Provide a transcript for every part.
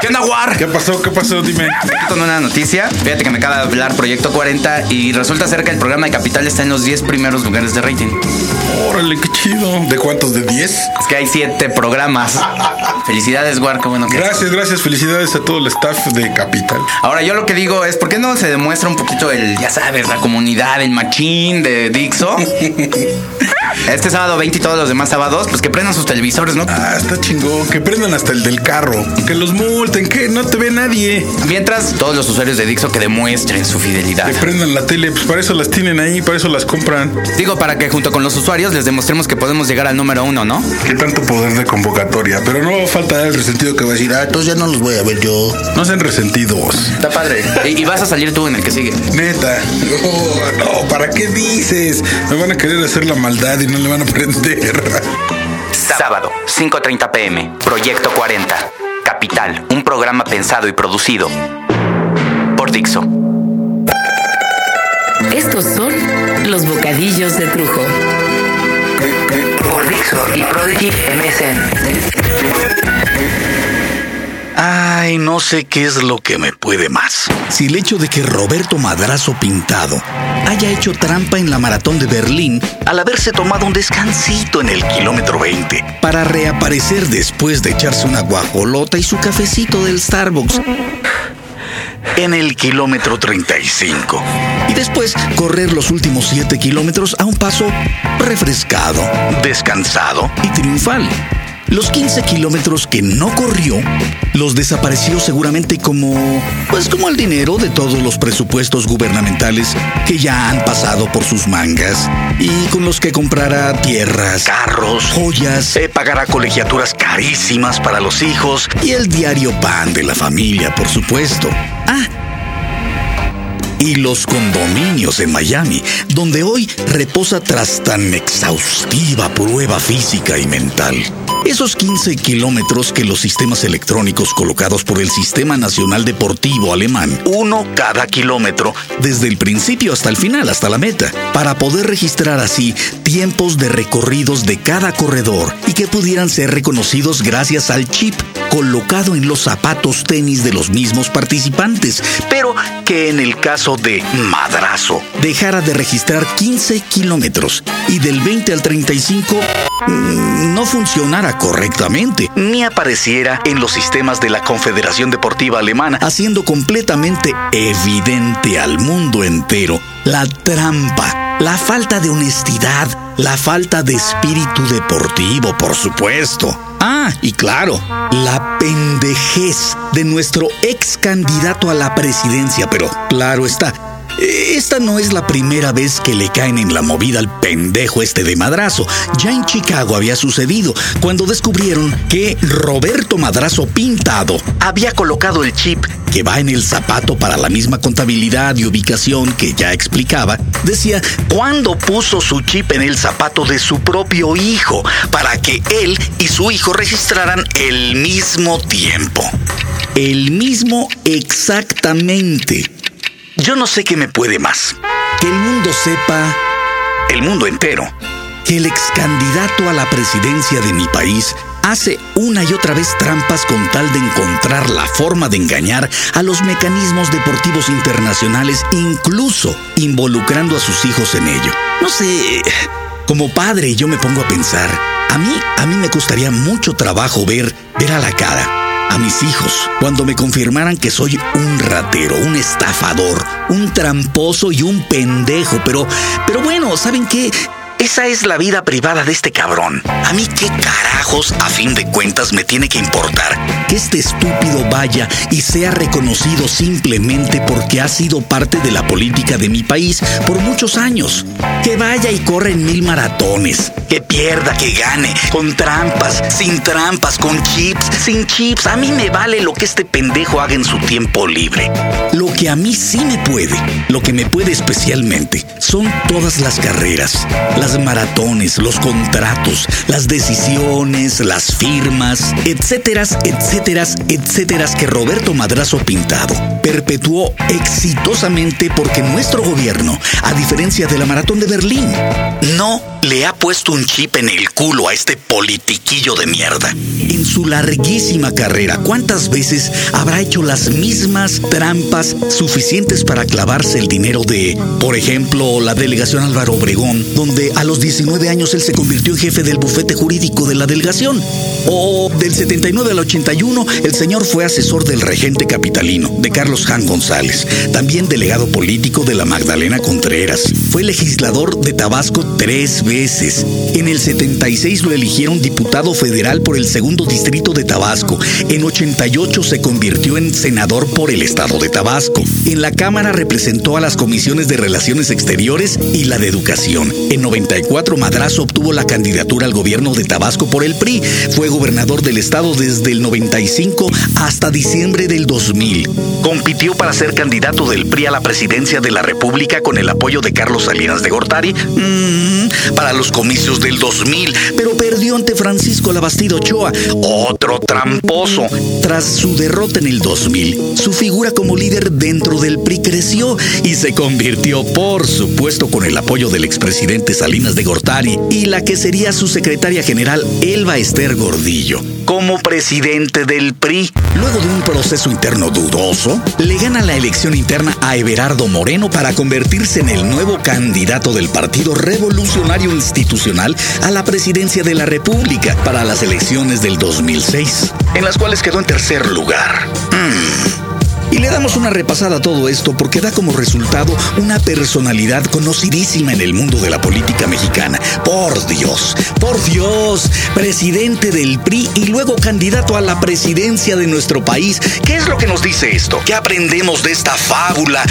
¿Qué onda, War? ¿Qué pasó? ¿Qué pasó? Dime. Con una noticia. Fíjate que me acaba de hablar Proyecto 40 y resulta ser que el programa de Capital está en los 10 primeros lugares de rating. Órale, qué chido. ¿De cuántos? ¿De 10? Es que hay 7 programas. Felicidades, War, qué bueno que Gracias, gracias. Felicidades a todo el staff de Capital. Ahora, yo lo que digo es, ¿por qué no se demuestra un poquito el, ya sabes, la comunidad, el machín de Dixo? Este sábado 20 y todos los demás sábados, pues que prendan sus televisores, ¿no? Ah, está chingón. Que prendan hasta el del carro. Que los multen, que no te ve nadie. Mientras, todos los usuarios de Dixo que demuestren su fidelidad. Que prendan la tele, pues para eso las tienen ahí, para eso las compran. Digo, para que junto con los usuarios les demostremos que podemos llegar al número uno, ¿no? Qué tanto poder de convocatoria. Pero no falta el resentido que va a decir, ah, entonces ya no los voy a ver yo. No sean resentidos. Está padre. Y, y vas a salir tú en el que sigue. Neta. No, no, ¿para qué dices? Me van a querer hacer la maldad y no le van a prender. Sábado, 5.30 pm, Proyecto 40. Capital, un programa pensado y producido por Dixo. Estos son los bocadillos de Trujo. Por Dixo y Prodigy Ay, no sé qué es lo que me puede más. Si el hecho de que Roberto Madrazo Pintado haya hecho trampa en la maratón de Berlín al haberse tomado un descansito en el kilómetro 20 para reaparecer después de echarse una guajolota y su cafecito del Starbucks en el kilómetro 35 y después correr los últimos 7 kilómetros a un paso refrescado, descansado y triunfal. Los 15 kilómetros que no corrió los desapareció seguramente como, pues como el dinero de todos los presupuestos gubernamentales que ya han pasado por sus mangas y con los que comprará tierras, carros, joyas, eh, pagará colegiaturas carísimas para los hijos y el diario pan de la familia, por supuesto. Ah, y los condominios en Miami, donde hoy reposa tras tan exhaustiva prueba física y mental. Esos 15 kilómetros que los sistemas electrónicos colocados por el Sistema Nacional Deportivo Alemán, uno cada kilómetro, desde el principio hasta el final, hasta la meta, para poder registrar así tiempos de recorridos de cada corredor y que pudieran ser reconocidos gracias al chip colocado en los zapatos tenis de los mismos participantes, pero que en el caso de Madrazo dejara de registrar 15 kilómetros y del 20 al 35 mm, no funcionara correctamente, ni apareciera en los sistemas de la Confederación Deportiva Alemana, haciendo completamente evidente al mundo entero la trampa, la falta de honestidad, la falta de espíritu deportivo, por supuesto. Ah, y claro, la pendejez de nuestro ex candidato a la presidencia, pero claro está, esta no es la primera vez que le caen en la movida al pendejo este de madrazo. Ya en Chicago había sucedido cuando descubrieron que Roberto Madrazo Pintado había colocado el chip que va en el zapato para la misma contabilidad y ubicación que ya explicaba. Decía cuándo puso su chip en el zapato de su propio hijo para que él y su hijo registraran el mismo tiempo. El mismo exactamente. Yo no sé qué me puede más. Que el mundo sepa, el mundo entero, que el ex candidato a la presidencia de mi país hace una y otra vez trampas con tal de encontrar la forma de engañar a los mecanismos deportivos internacionales, incluso involucrando a sus hijos en ello. No sé, como padre yo me pongo a pensar, a mí, a mí me costaría mucho trabajo ver, ver a la cara a mis hijos cuando me confirmaran que soy un ratero, un estafador, un tramposo y un pendejo. Pero, pero bueno, ¿saben qué? Esa es la vida privada de este cabrón. A mí qué carajos, a fin de cuentas, me tiene que importar que este estúpido vaya y sea reconocido simplemente porque ha sido parte de la política de mi país por muchos años. Que vaya y corra en mil maratones. Que pierda, que gane, con trampas, sin trampas, con chips, sin chips. A mí me vale lo que este pendejo haga en su tiempo libre. Que a mí sí me puede, lo que me puede especialmente, son todas las carreras, las maratones, los contratos, las decisiones, las firmas, etcétera, etcétera, etcétera, que Roberto Madrazo Pintado perpetuó exitosamente porque nuestro gobierno, a diferencia de la maratón de Berlín, no le ha puesto un chip en el culo a este politiquillo de mierda. En su larguísima carrera, ¿cuántas veces habrá hecho las mismas trampas suficientes para clavarse el dinero de, por ejemplo, la delegación Álvaro Obregón, donde a los 19 años él se convirtió en jefe del bufete jurídico de la delegación? O del 79 al 81, el señor fue asesor del regente capitalino, de Carlos Jan González, también delegado político de la Magdalena Contreras. Fue legislador de Tabasco tres veces. En el 76 lo eligieron diputado federal por el segundo distrito de Tabasco. En 88 se convirtió en senador por el estado de Tabasco. En la Cámara representó a las comisiones de Relaciones Exteriores y la de Educación. En 94 Madrazo obtuvo la candidatura al gobierno de Tabasco por el PRI. Fue gobernador del estado desde el 95 hasta diciembre del 2000. Compitió para ser candidato del PRI a la presidencia de la República con el apoyo de Carlos Salinas de Gortari mm, para los comicios del 2000, pero perdió ante Francisco Labastido Ochoa, otro tramposo. Tras su derrota en el 2000, su figura como líder dentro del PRI creció y se convirtió, por supuesto, con el apoyo del expresidente Salinas de Gortari y la que sería su secretaria general, Elba Esther Gordillo como presidente del PRI. Luego de un proceso interno dudoso, le gana la elección interna a Everardo Moreno para convertirse en el nuevo candidato del Partido Revolucionario Institucional a la presidencia de la República para las elecciones del 2006, en las cuales quedó en tercer lugar. Mm. Le damos una repasada a todo esto porque da como resultado una personalidad conocidísima en el mundo de la política mexicana. Por Dios, por Dios, presidente del PRI y luego candidato a la presidencia de nuestro país. ¿Qué es lo que nos dice esto? ¿Qué aprendemos de esta fábula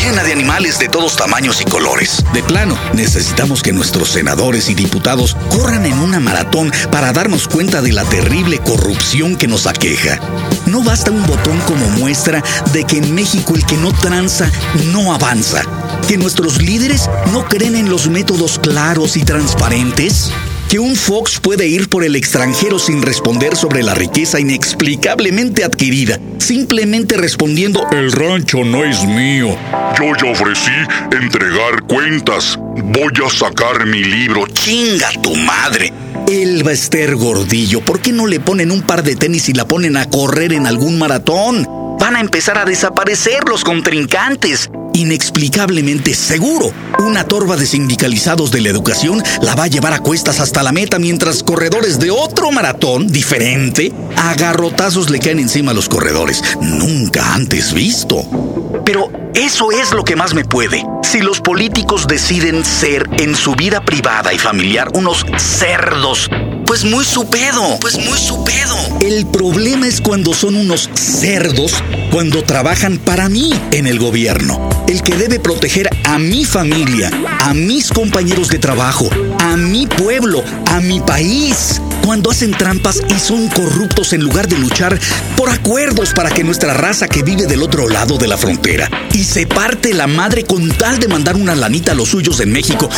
llena de animales de todos tamaños y colores? De plano, necesitamos que nuestros senadores y diputados corran en una maratón para darnos cuenta de la terrible corrupción que nos aqueja. No basta un botón como muestra de que en México el que no tranza no avanza, que nuestros líderes no creen en los métodos claros y transparentes, que un Fox puede ir por el extranjero sin responder sobre la riqueza inexplicablemente adquirida, simplemente respondiendo el rancho no es mío. Yo ya ofrecí entregar cuentas. Voy a sacar mi libro. Chinga tu madre. Elba Esther Gordillo, ¿por qué no le ponen un par de tenis y la ponen a correr en algún maratón? Van a empezar a desaparecer los contrincantes. Inexplicablemente seguro, una torba de sindicalizados de la educación la va a llevar a cuestas hasta la meta mientras corredores de otro maratón diferente a garrotazos le caen encima a los corredores. Nunca antes visto. Pero eso es lo que más me puede. Si los políticos deciden ser en su vida privada y familiar unos cerdos, pues muy su pedo, pues muy su pedo. El problema es cuando son unos cerdos, cuando trabajan para mí en el gobierno. El que debe proteger a mi familia, a mis compañeros de trabajo, a mi pueblo, a mi país cuando hacen trampas y son corruptos en lugar de luchar por acuerdos para que nuestra raza que vive del otro lado de la frontera y se parte la madre con tal de mandar una lanita a los suyos en México.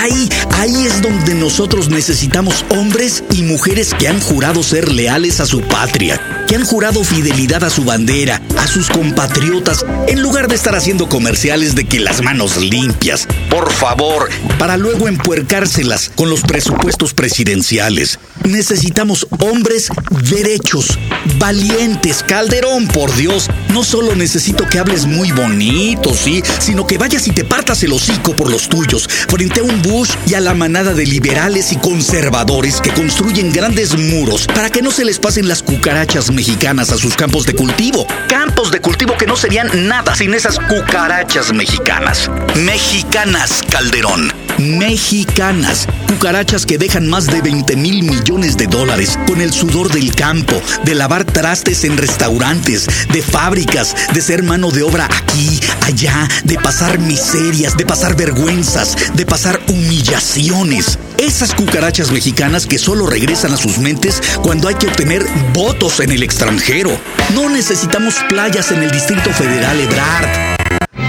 Ahí, ahí es donde nosotros necesitamos hombres y mujeres que han jurado ser leales a su patria, que han jurado fidelidad a su bandera, a sus compatriotas, en lugar de estar haciendo comerciales de que las manos limpias, por favor, para luego empuercárselas con los presupuestos presidenciales. Necesitamos hombres derechos, valientes. Calderón, por Dios, no solo necesito que hables muy bonito, sí, sino que vayas y te partas el hocico por los tuyos, frente a un Bush y a la manada de liberales y conservadores que construyen grandes muros para que no se les pasen las cucarachas mexicanas a sus campos de cultivo. Campos de cultivo que no serían nada sin esas cucarachas mexicanas. Mexicanas, Calderón mexicanas. Cucarachas que dejan más de 20 mil millones de dólares con el sudor del campo, de lavar trastes en restaurantes, de fábricas, de ser mano de obra aquí, allá, de pasar miserias, de pasar vergüenzas, de pasar humillaciones. Esas cucarachas mexicanas que solo regresan a sus mentes cuando hay que obtener votos en el extranjero. No necesitamos playas en el Distrito Federal Ebrard.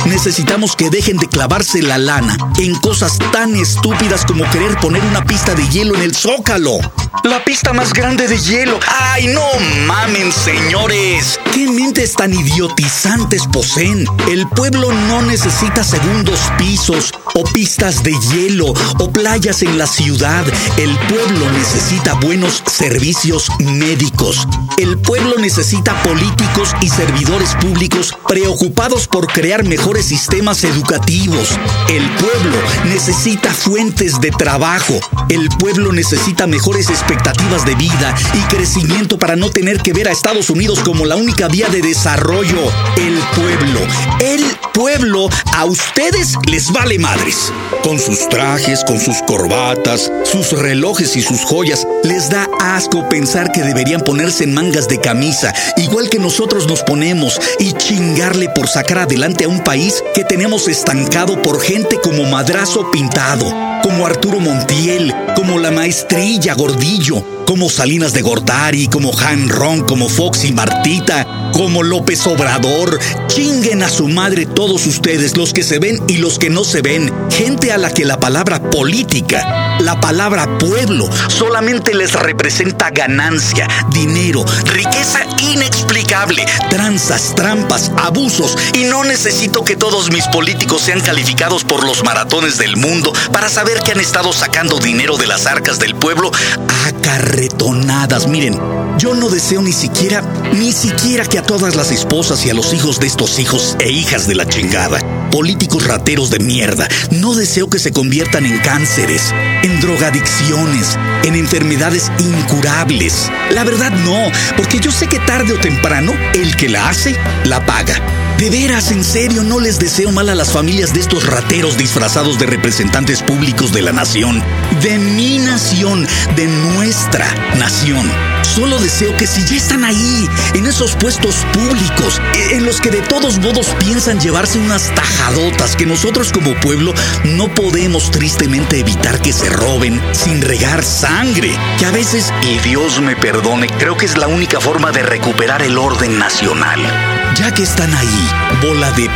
Necesitamos que dejen de clavarse la lana en cosas tan estúpidas como querer poner una pista de hielo en el zócalo. La pista más grande de hielo. ¡Ay, no mamen, señores! ¿Qué mentes tan idiotizantes poseen? El pueblo no necesita segundos pisos o pistas de hielo o playas en la ciudad. El pueblo necesita buenos servicios médicos. El pueblo necesita políticos y servidores públicos preocupados por crear mejores sistemas educativos. El pueblo necesita fuentes de trabajo. El pueblo necesita mejores expectativas de vida y crecimiento para no tener que ver a Estados Unidos como la única vía de desarrollo. El pueblo, el pueblo, a ustedes les vale madres. Con sus trajes, con sus corbatas, sus relojes y sus joyas, les da asco pensar que deberían ponerse en mangas de camisa, igual que nosotros nos ponemos, y chingarle por sacar adelante a un país que tenemos estancado por gente como Madrazo Pintado, como Arturo Montiel, como la maestrilla Gordillo, como Salinas de Gortari, como Han Ron, como Fox y Martita, como López Obrador. Chinguen a su madre todos ustedes, los que se ven y los que no se ven. Gente a la que la palabra política, la palabra pueblo, solamente les representa ganancia, dinero, riqueza inexplicable, tranzas, trampas, abusos. Y no necesito que todos mis políticos sean calificados por los maratones del mundo para saber que han estado sacando dinero de las arcas del pueblo a carretonadas. Miren, yo no deseo ni siquiera, ni siquiera que a todas las esposas y a los hijos de estos hijos e hijas de la chingada, políticos rateros de mierda, no deseo que se conviertan en cánceres, en drogadicciones, en enfermedades incurables. La verdad no, porque yo sé que tarde o temprano el que la hace, la paga. De veras, en serio, no les deseo mal a las familias de estos rateros disfrazados de representantes públicos de la nación, de mi nación, de nuestra nación. Solo deseo que si ya están ahí, en esos puestos públicos, en los que de todos modos piensan llevarse unas tajadotas que nosotros como pueblo no podemos tristemente evitar que se roben sin regar sangre, que a veces, y Dios me perdone, creo que es la única forma de recuperar el orden nacional. Ya que están ahí, bola de,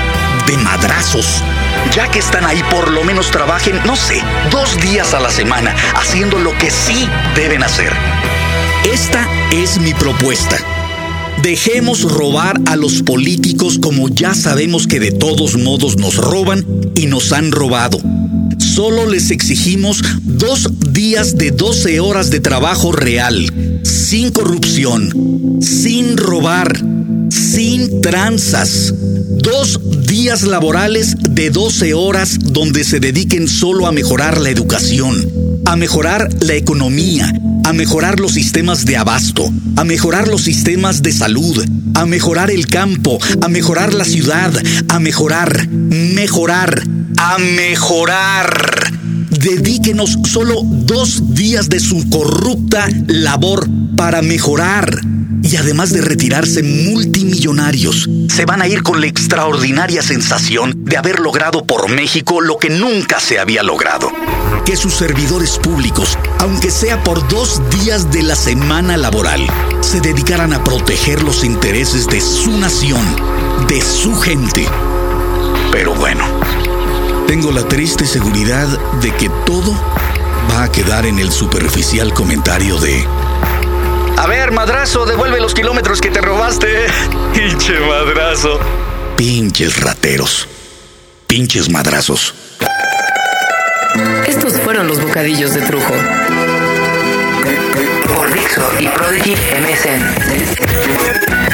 de madrazos, ya que están ahí, por lo menos trabajen, no sé, dos días a la semana, haciendo lo que sí deben hacer. Esta es mi propuesta. Dejemos robar a los políticos como ya sabemos que de todos modos nos roban y nos han robado. Solo les exigimos dos días de 12 horas de trabajo real, sin corrupción, sin robar, sin tranzas. Dos días laborales de 12 horas donde se dediquen solo a mejorar la educación, a mejorar la economía, a mejorar los sistemas de abasto, a mejorar los sistemas de salud, a mejorar el campo, a mejorar la ciudad, a mejorar, mejorar, a mejorar. Dedíquenos solo dos días de su corrupta labor para mejorar. Y además de retirarse multimillonarios, se van a ir con la extraordinaria sensación de haber logrado por México lo que nunca se había logrado. Que sus servidores públicos, aunque sea por dos días de la semana laboral, se dedicaran a proteger los intereses de su nación, de su gente. Pero bueno, tengo la triste seguridad de que todo va a quedar en el superficial comentario de... A ver, madrazo, devuelve los kilómetros que te robaste. Pinche madrazo. Pinches rateros. Pinches madrazos. Estos fueron los bocadillos de Trujo. Por Dixo y Prodigy MSN.